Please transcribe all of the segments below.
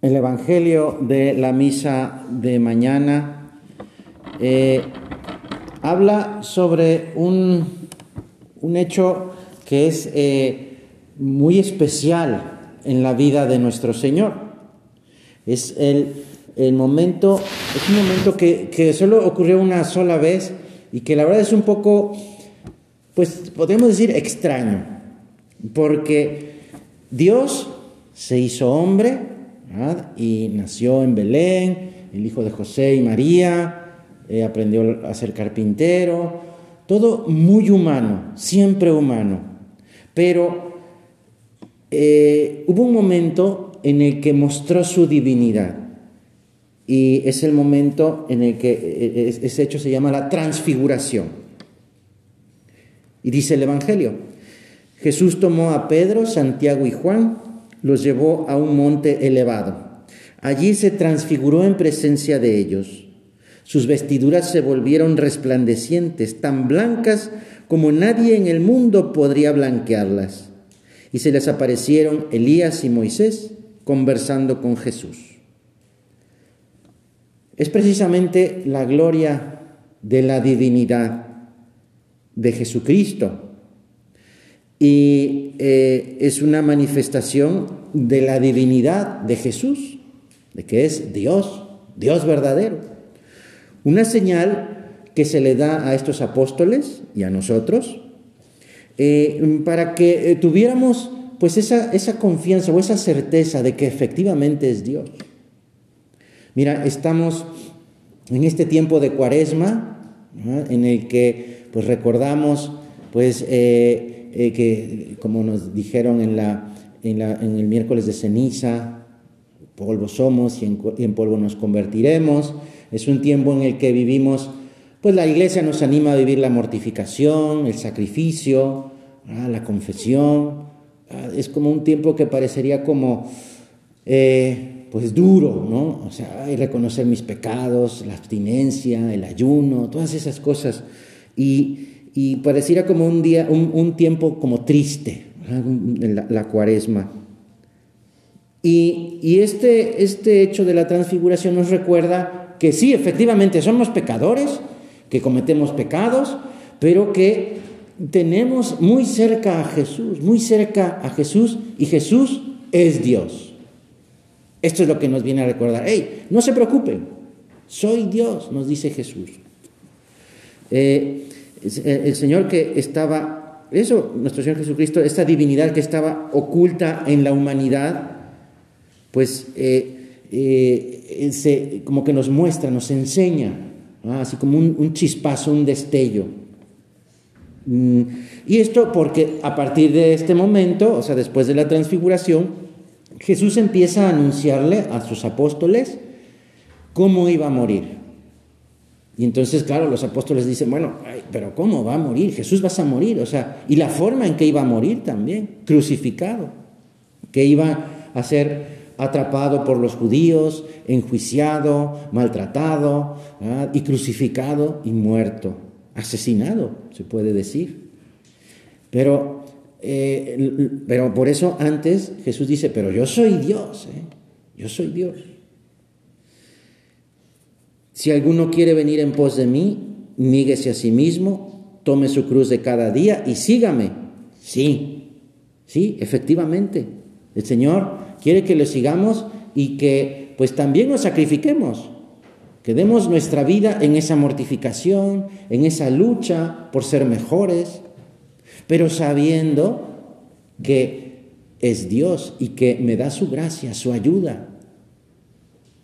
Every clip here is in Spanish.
el Evangelio de la misa de mañana eh, habla sobre un, un, hecho que es eh, muy especial en la vida de nuestro Señor. Es el, el momento, es un momento que, que solo ocurrió una sola vez y que la verdad es un poco, pues podemos decir extraño, porque Dios se hizo hombre, y nació en Belén, el hijo de José y María, eh, aprendió a ser carpintero, todo muy humano, siempre humano. Pero eh, hubo un momento en el que mostró su divinidad. Y es el momento en el que eh, ese hecho se llama la transfiguración. Y dice el Evangelio, Jesús tomó a Pedro, Santiago y Juan los llevó a un monte elevado. Allí se transfiguró en presencia de ellos. Sus vestiduras se volvieron resplandecientes, tan blancas como nadie en el mundo podría blanquearlas. Y se les aparecieron Elías y Moisés conversando con Jesús. Es precisamente la gloria de la divinidad de Jesucristo y eh, es una manifestación de la divinidad de Jesús, de que es Dios, Dios verdadero. Una señal que se le da a estos apóstoles y a nosotros eh, para que eh, tuviéramos pues esa, esa confianza o esa certeza de que efectivamente es Dios. Mira, estamos en este tiempo de cuaresma, en el que pues recordamos pues que como nos dijeron en, la, en, la, en, el miércoles de ceniza, polvo somos y en, polvo nos convertiremos. Es un tiempo en el que vivimos, pues la iglesia nos anima a vivir la mortificación, el sacrificio, la confesión. Es como un tiempo que parecería como, eh, pues duro, ¿no? O sea, hay reconocer mis pecados, la abstinencia, el ayuno, todas esas cosas. Y, y pareciera como un día, un, tiempo como triste, la, la, cuaresma. Y, y, este, este hecho de la transfiguración nos recuerda que sí, efectivamente somos pecadores, que cometemos pecados, pero que tenemos muy cerca a Jesús, muy cerca a Jesús, y Jesús es Dios. Esto es lo que nos viene a recordar. ¡Hey! No se preocupen, soy Dios, nos dice Jesús. Eh, el Señor que estaba, eso, nuestro Señor Jesucristo, esta divinidad que estaba oculta en la humanidad, pues eh, eh, como que nos muestra, nos enseña, así como un, chispazo, un destello. Mm, y esto porque a partir de este momento, o sea, después de la transfiguración, Jesús empieza a anunciarle a sus apóstoles cómo iba a morir. Y entonces, claro, los apóstoles dicen, bueno, pero ¿cómo va a morir? Jesús vas a morir, o sea, y la forma en que iba a morir también, crucificado, que iba a ser atrapado por los judíos, enjuiciado, maltratado, y crucificado y muerto, asesinado, se puede decir. Pero, eh, pero por eso antes Jesús dice, pero yo soy Dios, ¿eh? yo soy Dios. Si alguno quiere venir en pos de mí, níguese a sí mismo, tome su cruz de cada día y sígame. Sí, sí, efectivamente. El Señor quiere que le sigamos y que pues también nos sacrifiquemos, que demos nuestra vida en esa mortificación, en esa lucha por ser mejores, pero sabiendo que es Dios y que me da su gracia, su ayuda.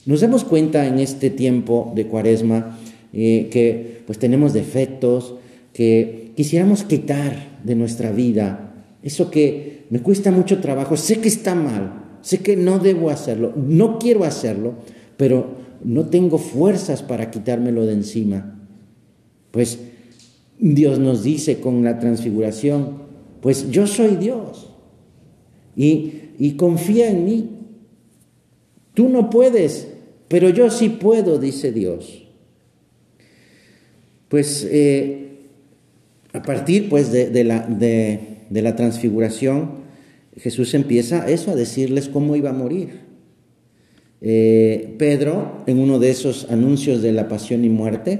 Nos damos cuenta en este tiempo de cuaresma eh, que pues tenemos defectos, que quisiéramos quitar de nuestra vida eso que me cuesta mucho trabajo, sé que está mal, sé que no debo hacerlo, no quiero hacerlo, pero no tengo fuerzas para quitármelo de encima. Pues Dios nos dice con la transfiguración, pues yo soy Dios y, y confía en mí. Tú no puedes pero yo sí puedo, dice Dios. Pues eh, a partir pues, de, la, de, la transfiguración, Jesús empieza eso, a decirles cómo iba a morir. eh, Pedro, en uno de esos anuncios de la pasión y muerte,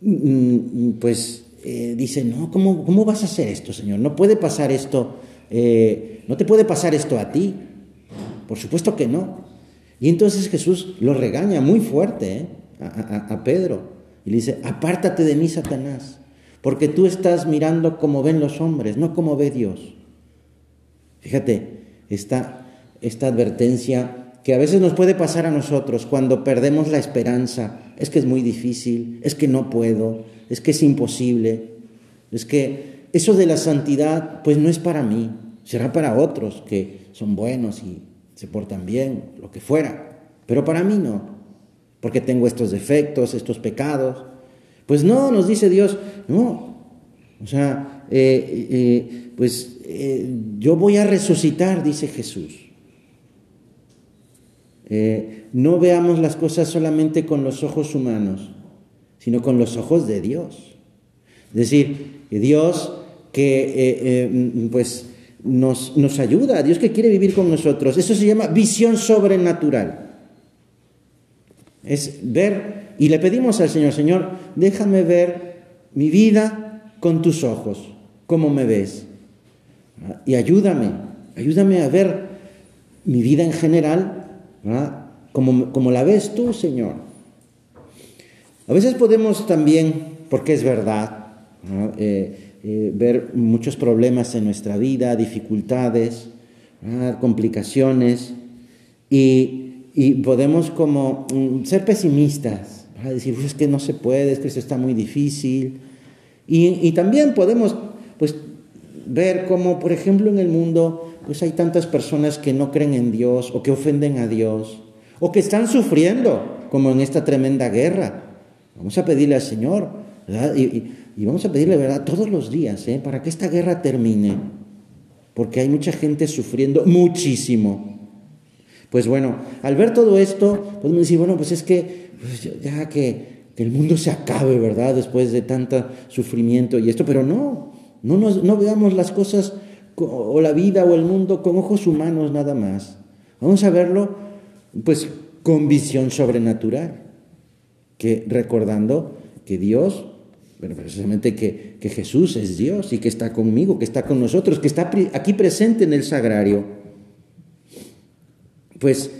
mm, pues eh, dice, no, ¿cómo, ¿cómo, vas a hacer esto, Señor? No puede pasar esto, no te puede pasar esto a ti. Por supuesto que no. Y entonces Jesús lo regaña muy fuerte a, a Pedro y le dice, apártate de mí, Satanás, porque tú estás mirando como ven los hombres, no como ve Dios. Fíjate, esta, esta advertencia que a veces nos puede pasar a nosotros cuando perdemos la esperanza, es que es muy difícil, es que no puedo, es que es imposible, es que eso de la santidad pues no es para mí, será para otros que son buenos y se portan bien, lo que fuera, pero para mí no, porque tengo estos defectos, estos pecados. Pues no, nos dice Dios, no, o sea, eh, eh, pues eh, yo voy a resucitar, dice Jesús. no veamos las cosas solamente con los ojos humanos, sino con los ojos de Dios. Es decir, Dios que pues nos, nos ayuda, Dios que quiere vivir con nosotros. Eso se llama visión sobrenatural. Es ver, y le pedimos al Señor, Señor, déjame ver mi vida con tus ojos, cómo me ves. Y ayúdame, ayúdame a ver mi vida en general, como, como la ves tú, Señor. A veces podemos también, porque es verdad, eh, eh, ver muchos problemas en nuestra vida, dificultades, complicaciones, y, podemos como mm, ser pesimistas, decir, pues es que no se puede, es que eso está muy difícil. Y, también podemos pues, ver cómo, por ejemplo, en el mundo pues hay tantas personas que no creen en Dios o que ofenden a Dios o que están sufriendo, como en esta tremenda guerra. Vamos a pedirle al Señor, Y, y vamos a pedirle verdad todos los días, ¿eh? para que esta guerra termine, porque hay mucha gente sufriendo muchísimo. Pues bueno, al ver todo esto, podemos decir, bueno, pues es que pues ya que, el mundo se acabe, ¿verdad? Después de tanto sufrimiento y esto, pero no, no, no veamos las cosas o la vida o el mundo con ojos humanos nada más. Vamos a verlo, pues, con visión sobrenatural, que recordando que Dios bueno, precisamente que, que, Jesús es Dios y que está conmigo, que está con nosotros, que está aquí presente en el sagrario. Pues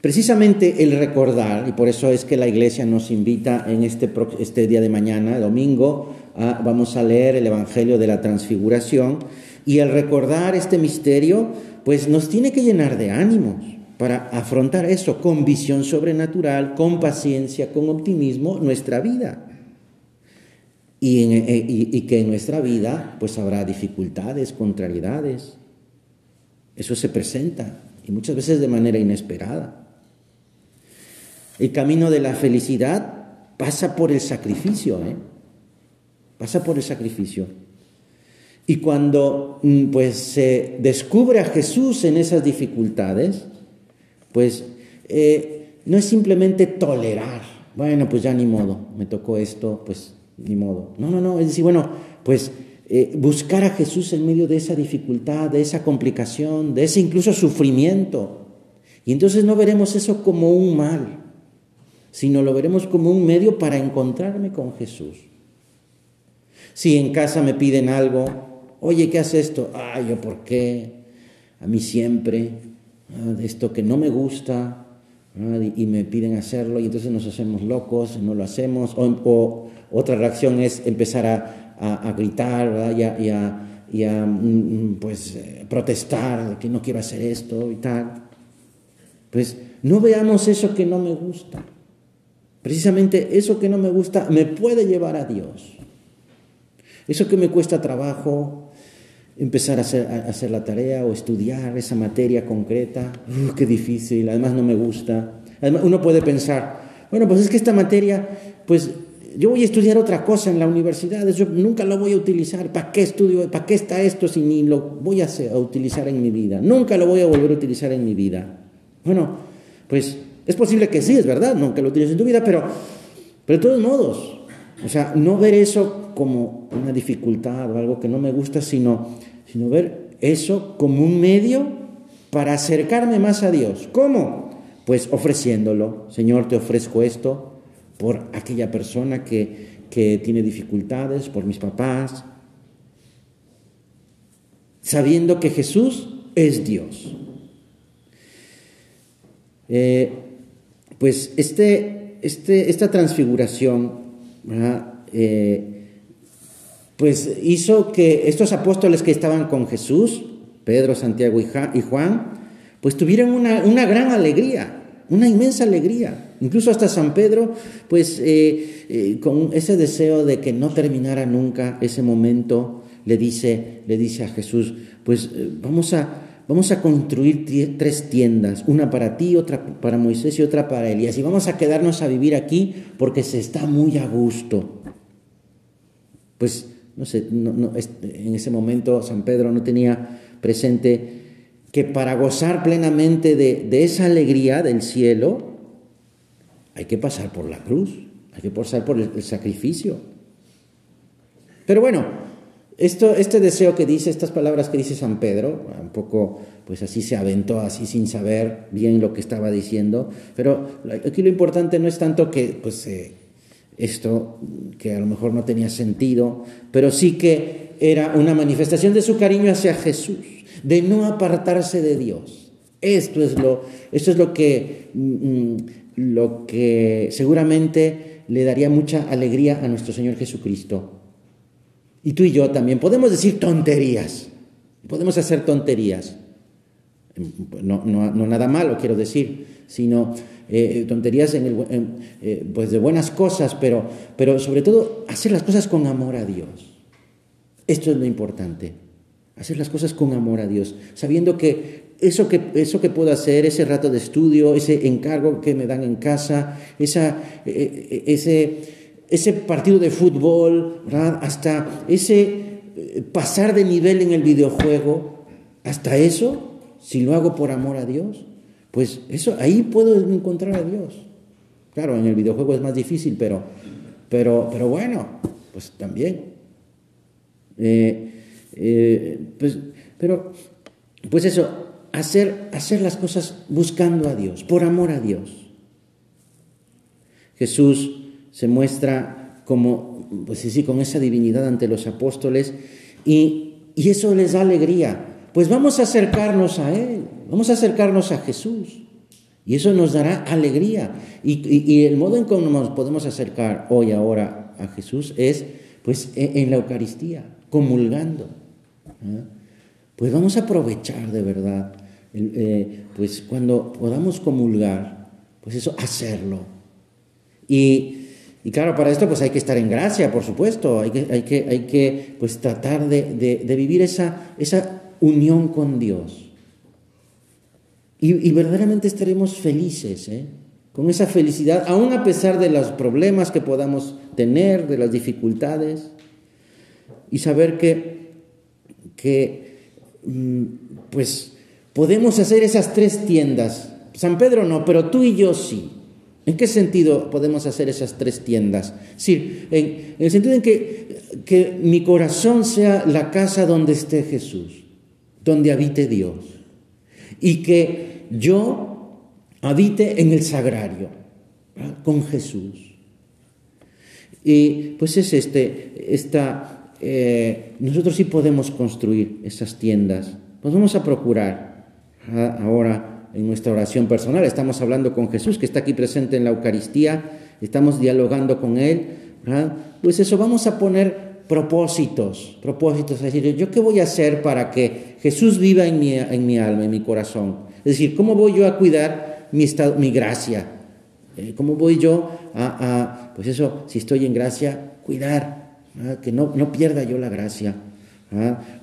precisamente el recordar, y por eso es que la iglesia nos invita en este, este día de mañana, domingo, vamos a leer el Evangelio de la Transfiguración, y el recordar este misterio, pues nos tiene que llenar de ánimos para afrontar eso con visión sobrenatural, con paciencia, con optimismo, nuestra vida. Eh, y, que en nuestra vida pues habrá dificultades, contrariedades. Eso se presenta y muchas veces de manera inesperada. El camino de la felicidad pasa por el sacrificio, ¿eh? pasa por el sacrificio. Y cuando mm, pues se descubre a Jesús en esas dificultades, pues eh, no es simplemente tolerar, bueno, pues ya ni modo, me tocó esto, pues ni modo. No, no, no, es decir, bueno, pues eh, buscar a Jesús en medio de esa dificultad, de esa complicación, de ese incluso sufrimiento. Y entonces no veremos eso como un mal, sino lo veremos como un medio para encontrarme con Jesús. Si en casa me piden algo, oye, ¿qué hace esto? Ay, ¿yo por qué? A mí siempre, ah, esto que no me gusta, y me piden hacerlo y entonces nos hacemos locos, no lo hacemos, o, otra reacción es empezar a, gritar y a, mm, mm, pues, eh, protestar que no quiero hacer esto y tal. Pues no veamos eso que no me gusta. Precisamente eso que no me gusta me puede llevar a Dios. Eso que me cuesta trabajo, empezar a hacer, la tarea o estudiar esa materia concreta, qué difícil, además no me gusta. Uno puede pensar, bueno, pues es que esta materia, pues yo voy a estudiar otra cosa en la universidad, eso nunca lo voy a utilizar, ¿para qué estudio? ¿Para qué está esto si ni lo voy a, a utilizar en mi vida? Nunca lo voy a volver a utilizar en mi vida. Bueno, pues es posible que sí, es verdad, nunca lo utilices en tu vida, pero, pero de todos modos, o sea, no ver eso como una dificultad o algo que no me gusta, sino, ver eso como un medio para acercarme más a Dios. ¿Cómo? pues ofreciéndolo. Señor, te ofrezco esto por aquella persona que, que tiene dificultades, por mis papás, sabiendo que Jesús es Dios. Eh, pues este, este, esta transfiguración pues hizo que estos apóstoles que estaban con Jesús, Pedro, Santiago y Juan, pues tuvieran una, una gran alegría, una inmensa alegría. Incluso hasta San Pedro, pues eh, con ese deseo de que no terminara nunca ese momento, le dice, le dice a Jesús, pues vamos a, vamos a construir tres tiendas, una para ti, otra para Moisés y otra para Elías. Y vamos a quedarnos a vivir aquí porque se está muy a gusto. Pues, no sé, en ese momento San Pedro no tenía presente que para gozar plenamente de, esa alegría del cielo, hay que pasar por la cruz, hay que pasar por el sacrificio. Pero bueno, esto, este deseo que dice, estas palabras que dice San Pedro, un poco, pues así se aventó, así sin saber bien lo que estaba diciendo, pero aquí lo importante no es tanto que, pues, eh, esto que a lo mejor no tenía sentido, pero sí que era una manifestación de su cariño hacia Jesús, de no apartarse de Dios. Esto es lo, esto es lo que, mm, lo que seguramente le daría mucha alegría a nuestro Señor Jesucristo y tú y yo también podemos decir tonterías, podemos hacer tonterías. No, nada malo, quiero decir, sino eh, tonterías en el, eh, pues de buenas cosas, pero, pero sobre todo hacer las cosas con amor a Dios. Esto es lo importante, hacer las cosas con amor a Dios, sabiendo que eso que, eso que puedo hacer, ese rato de estudio, ese encargo que me dan en casa, esa, eh, ese ese partido de fútbol, hasta ese eh, pasar de nivel en el videojuego, hasta eso, si lo hago por amor a Dios, pues eso, ahí puedo encontrar a Dios. Claro, en el videojuego es más difícil, pero, pero, pero bueno, pues también. Eh, eh, pues, pero, pues eso, hacer, hacer las cosas buscando a Dios, por amor a Dios. Jesús se muestra como, pues sí, con esa divinidad ante los apóstoles y, eso les da alegría. Pues vamos a acercarnos a Él, vamos a acercarnos a Jesús. Y eso nos dará alegría. Y, el modo en que nos podemos acercar hoy, ahora, a Jesús es pues e, en, la Eucaristía, comulgando. Pues vamos a aprovechar de verdad, eh, pues cuando podamos comulgar, pues eso, hacerlo. Y y claro, para esto pues hay que estar en gracia, por supuesto, hay que, hay que, hay que pues, tratar de, vivir esa, esa, unión con Dios. Y, verdaderamente estaremos felices, ¿eh? con esa felicidad, aún a pesar de los problemas que podamos tener, de las dificultades, y saber que, que mm, pues podemos hacer esas tres tiendas. San Pedro no, pero tú y yo sí. ¿En qué sentido podemos hacer esas tres tiendas? Sí, en, el sentido en que, que mi corazón sea la casa donde esté Jesús, donde habite Dios, y que yo habite en el sagrario, con Jesús. Y pues es este, esta, eh, nosotros sí podemos construir esas tiendas, pues vamos a procurar ahora en nuestra oración personal. Estamos hablando con Jesús, que está aquí presente en la Eucaristía, estamos dialogando con Él. Pues eso, vamos a poner propósitos, propósitos, es decir, ¿yo qué voy a hacer para que Jesús viva en mi, en mi alma, en mi corazón? Es decir, ¿cómo voy yo a cuidar mi, estado, mi gracia? Eh, ¿Cómo voy yo a, pues eso, si estoy en gracia, cuidar, que no, no pierda yo la gracia?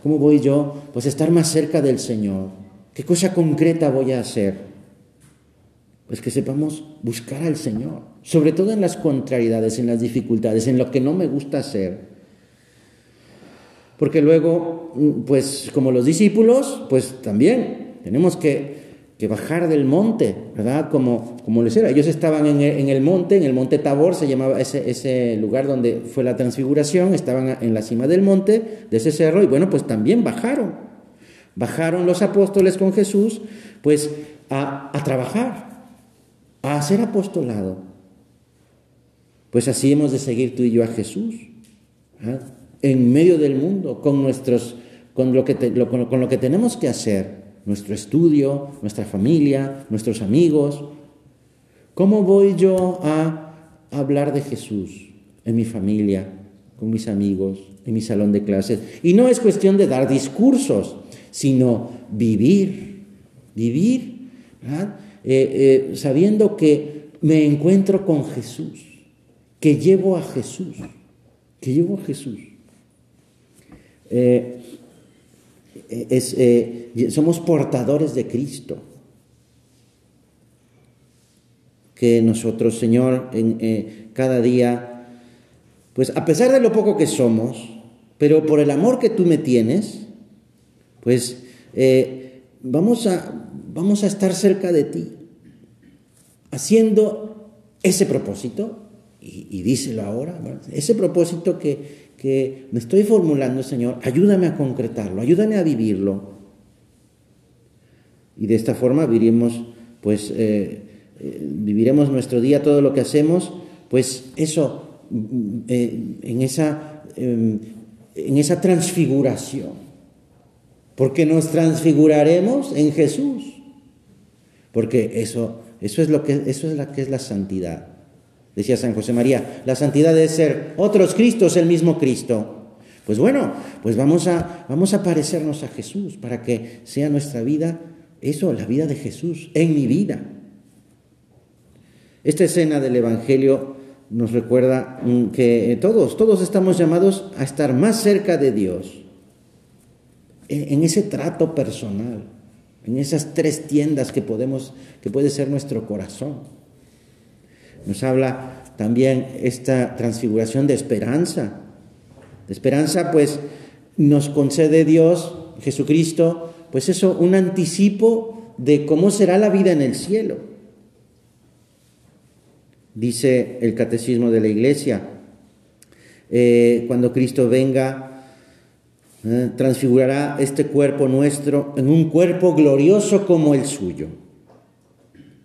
¿Cómo voy yo, pues, estar más cerca del Señor? ¿Qué cosa concreta voy a hacer? Pues que sepamos buscar al Señor, sobre todo en las contrariedades, en las dificultades, en lo que no me gusta hacer. Porque luego, pues como los discípulos, pues también tenemos que, bajar del monte, ¿verdad? Como, como les era. Ellos estaban en el, monte, en el monte Tabor, se llamaba ese, ese lugar donde fue la transfiguración, estaban en la cima del monte, de ese cerro, y bueno, pues también bajaron Bajaron los apóstoles con Jesús, pues a, trabajar, a hacer apostolado. Pues así hemos de seguir tú y yo a Jesús, ¿ah? En medio del mundo, con, nuestros, con, lo que con lo que tenemos que hacer, nuestro estudio, nuestra familia, nuestros amigos. ¿Cómo voy yo a hablar de Jesús en mi familia, con mis amigos, en mi salón de clases? Y no es cuestión de dar discursos, sino vivir, vivir, eh, eh, sabiendo que me encuentro con Jesús, que llevo a Jesús, que llevo a Jesús. Eh, somos portadores de Cristo. Que nosotros, Señor, en, cada día, pues a pesar de lo poco que somos, pero por el amor que tú me tienes, pues eh, vamos, a, vamos a estar cerca de ti, haciendo ese propósito, y, díselo ahora, ese propósito que, que me estoy formulando, Señor, ayúdame a concretarlo, ayúdame a vivirlo. Y de esta forma viviremos, pues, eh, eh, viviremos nuestro día, todo lo que hacemos, pues eso, mm, en, esa, em, en esa transfiguración porque nos transfiguraremos en Jesús. Porque eso, eso, es, lo que, eso es la que es la santidad. Decía San José María, la santidad es ser otros Cristos, el mismo Cristo. Pues bueno, pues vamos a, vamos a parecernos a Jesús para que sea nuestra vida eso, la vida de Jesús, en mi vida. Esta escena del Evangelio nos recuerda que todos, todos estamos llamados a estar más cerca de Dios en ese trato personal, en esas tres tiendas que podemos, que puede ser nuestro corazón. Nos habla también esta transfiguración de esperanza. De esperanza, pues, nos concede Dios, Jesucristo, pues eso, un anticipo de cómo será la vida en el cielo. Dice el catecismo de la iglesia, eh, cuando Cristo venga, ¿eh? transfigurará este cuerpo nuestro en un cuerpo glorioso como el suyo.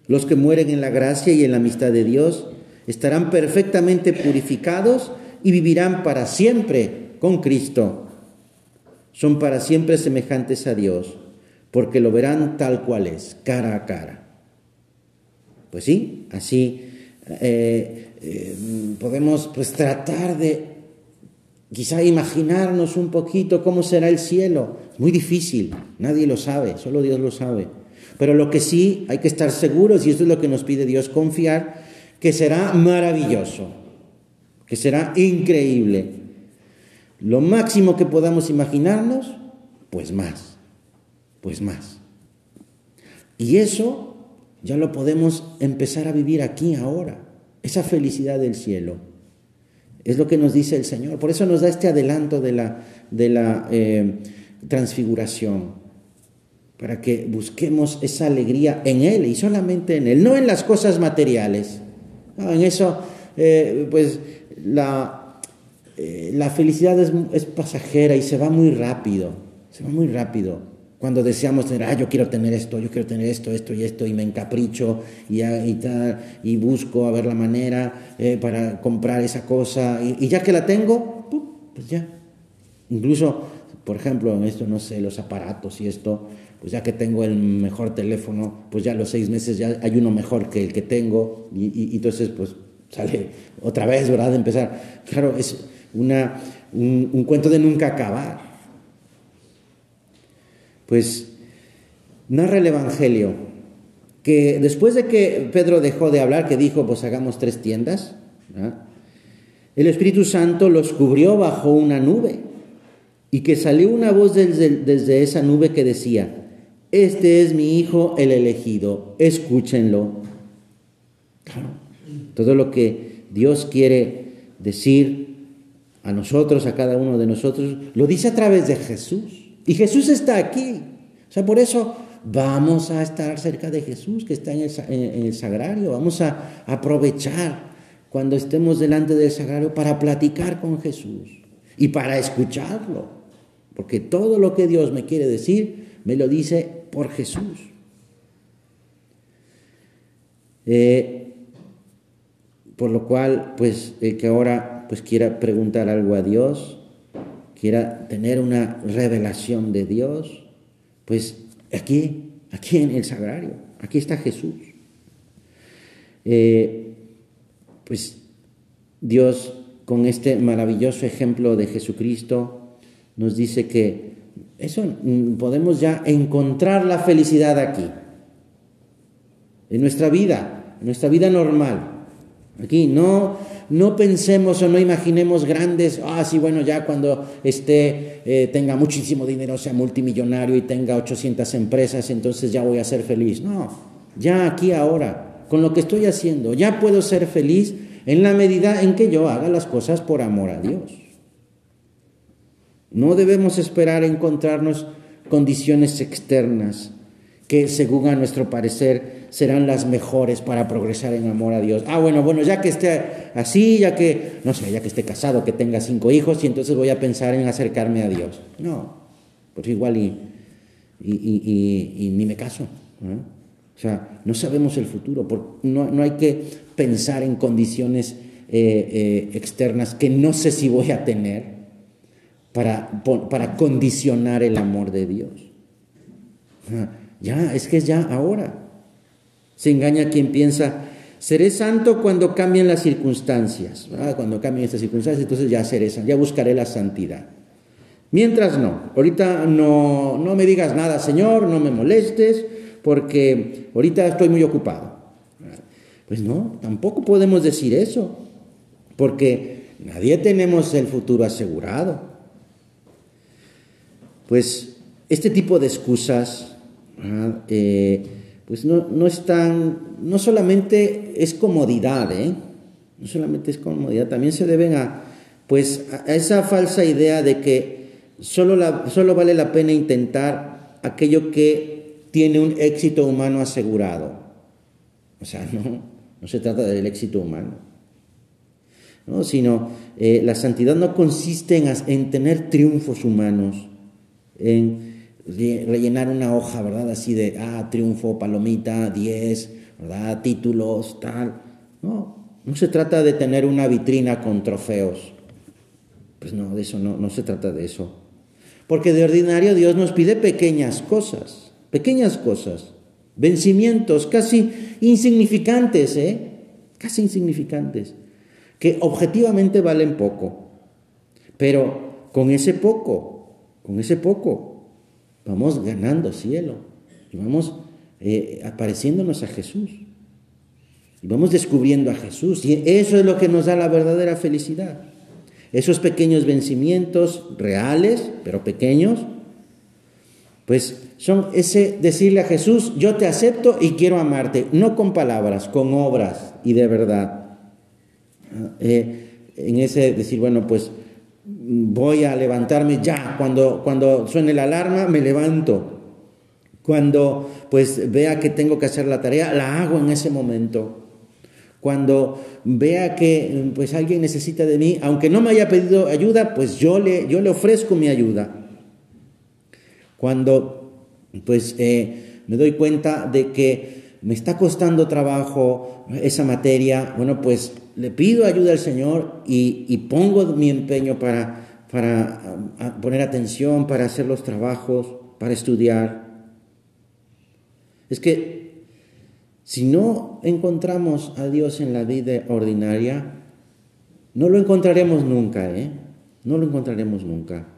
Los que mueren en la gracia y en la amistad de Dios estarán perfectamente purificados y vivirán para siempre con Cristo. Son para siempre semejantes a Dios, porque lo verán tal cual es, cara a cara. Pues sí, así eh, eh, podemos pues tratar de Quizá imaginarnos un poquito cómo será el cielo. Muy difícil, nadie lo sabe, solo Dios lo sabe. Pero lo que sí hay que estar seguros, y esto es lo que nos pide Dios, confiar, que será maravilloso, que será increíble. Lo máximo que podamos imaginarnos, pues más, pues más. Y eso ya lo podemos empezar a vivir aquí ahora, esa felicidad del cielo. Es lo que nos dice el Señor. Por eso nos da este adelanto de la, de la eh, transfiguración, para que busquemos esa alegría en Él y solamente en Él, no en las cosas materiales. en eso, eh, pues la, eh, la felicidad es, es pasajera y se va muy rápido, se va muy rápido. Cuando deseamos tener, ah, yo quiero tener esto, yo quiero tener esto, esto y esto, y me encapricho y, y, tal, y busco a ver la manera eh, para comprar esa cosa, y, ya que la tengo, pues ya. Incluso, por ejemplo, en esto, no sé, los aparatos y esto, pues ya que tengo el mejor teléfono, pues ya los seis meses ya hay uno mejor que el que tengo, y, entonces, pues sale otra vez, ¿verdad? De empezar. Claro, es una, un cuento de nunca acabar. Pues narra el Evangelio que después de que Pedro dejó de hablar, que dijo, pues hagamos tres tiendas, el Espíritu Santo los cubrió bajo una nube y que salió una voz desde, esa nube que decía, este es mi Hijo el elegido, escúchenlo. todo lo que Dios quiere decir a nosotros, a cada uno de nosotros, lo dice a través de Jesús. Y Jesús está aquí. O sea, por eso vamos a estar cerca de Jesús que está en el, sagrario. Vamos a aprovechar cuando estemos delante del sagrario para platicar con Jesús y para escucharlo. Porque todo lo que Dios me quiere decir, me lo dice por Jesús. Eh, por lo cual, pues el que ahora pues quiera preguntar algo a Dios, quiera tener una revelación de Dios, pues aquí, aquí en el sagrario, aquí está Jesús. Eh, pues Dios con este maravilloso ejemplo de Jesucristo nos dice que eso mm, podemos ya encontrar la felicidad aquí, en nuestra vida, en nuestra vida normal. Aquí no, no pensemos o no imaginemos grandes, ah, sí, bueno, ya cuando esté, eh, tenga muchísimo dinero, sea multimillonario y tenga 800 empresas, entonces ya voy a ser feliz. No, ya aquí ahora, con lo que estoy haciendo, ya puedo ser feliz en la medida en que yo haga las cosas por amor a Dios. No debemos esperar encontrarnos condiciones externas que según a nuestro parecer serán las mejores para progresar en amor a Dios. Ah, bueno, bueno, ya que esté así, ya que, no sé, ya que esté casado, que tenga cinco hijos, y entonces voy a pensar en acercarme a Dios. No, pues igual y, ni me caso. O sea, no sabemos el futuro, no, no hay que pensar en condiciones eh, eh, externas que no sé si voy a tener para, para condicionar el amor de Dios. Ya, es que es ya ahora. Se engaña quien piensa, seré santo cuando cambien las circunstancias. Cuando cambien estas circunstancias, entonces ya seré santo, ya buscaré la santidad. Mientras no, ahorita no, no me digas nada, Señor, no me molestes, porque ahorita estoy muy ocupado. Pues no, tampoco podemos decir eso, porque nadie tenemos el futuro asegurado. Pues este tipo de excusas eh, pues no, no están, no solamente es comodidad, ¿eh? no solamente es comodidad, también se deben a, pues, a esa falsa idea de que solo, la, solo vale la pena intentar aquello que tiene un éxito humano asegurado. O sea, no, no se trata del éxito humano, ¿no? sino eh, la santidad no consiste en, en tener triunfos humanos, en rellenar una hoja, ¿verdad? Así de, ah, triunfo, palomita, 10, ¿verdad? Títulos, tal. No, no se trata de tener una vitrina con trofeos. Pues no, de eso no, no se trata de eso. Porque de ordinario Dios nos pide pequeñas cosas, pequeñas cosas, vencimientos casi insignificantes, ¿eh? Casi insignificantes, que objetivamente valen poco. Pero con ese poco, con ese poco, vamos ganando cielo y vamos eh, apareciéndonos a Jesús. Y vamos descubriendo a Jesús. Y eso es lo que nos da la verdadera felicidad. Esos pequeños vencimientos reales, pero pequeños, pues son ese decirle a Jesús, yo te acepto y quiero amarte, no con palabras, con obras y de verdad. Eh, en ese decir, bueno, pues voy a levantarme ya, cuando, cuando suene la alarma me levanto. Cuando pues vea que tengo que hacer la tarea, la hago en ese momento. Cuando vea que pues alguien necesita de mí, aunque no me haya pedido ayuda, pues yo le, yo le ofrezco mi ayuda. Cuando pues eh, me doy cuenta de que me está costando trabajo esa materia, bueno, pues le pido ayuda al Señor y, pongo mi empeño para, para poner atención, para hacer los trabajos, para estudiar. Es que si no encontramos a Dios en la vida ordinaria, no lo encontraremos nunca, ¿eh? No lo encontraremos nunca.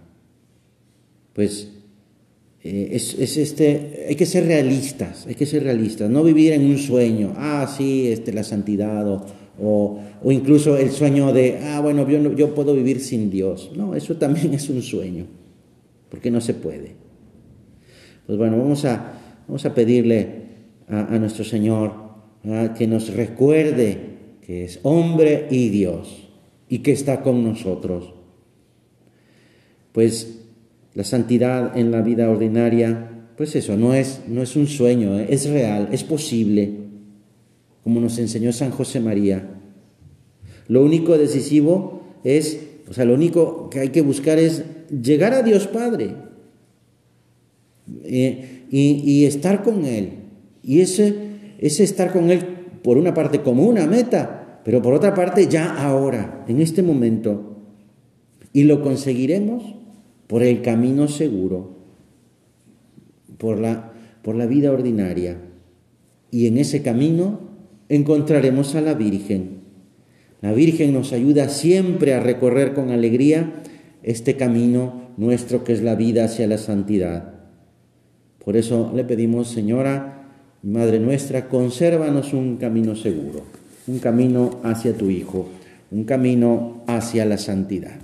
Pues eh, es, este, hay que ser realistas, hay que ser realistas, no vivir en un sueño, ah, sí, este, la santidad o, o, incluso el sueño de, ah, bueno, yo, yo puedo vivir sin Dios. No, eso también es un sueño, porque no se puede. Pues bueno, vamos a, vamos a pedirle a, nuestro Señor que nos recuerde que es hombre y Dios y que está con nosotros. Pues la santidad en la vida ordinaria, pues eso, no es, no es un sueño, ¿eh? es real, es posible como nos enseñó San José María. Lo único decisivo es, o sea, lo único que hay que buscar es llegar a Dios Padre eh, y, estar con Él. Y ese, ese estar con Él por una parte como una meta, pero por otra parte ya ahora, en este momento. Y lo conseguiremos por el camino seguro, por la, por la vida ordinaria. Y en ese camino encontraremos a la Virgen. La Virgen nos ayuda siempre a recorrer con alegría este camino nuestro que es la vida hacia la santidad. Por eso le pedimos, Señora, Madre nuestra, consérvanos un camino seguro, un camino hacia tu Hijo, un camino hacia la santidad.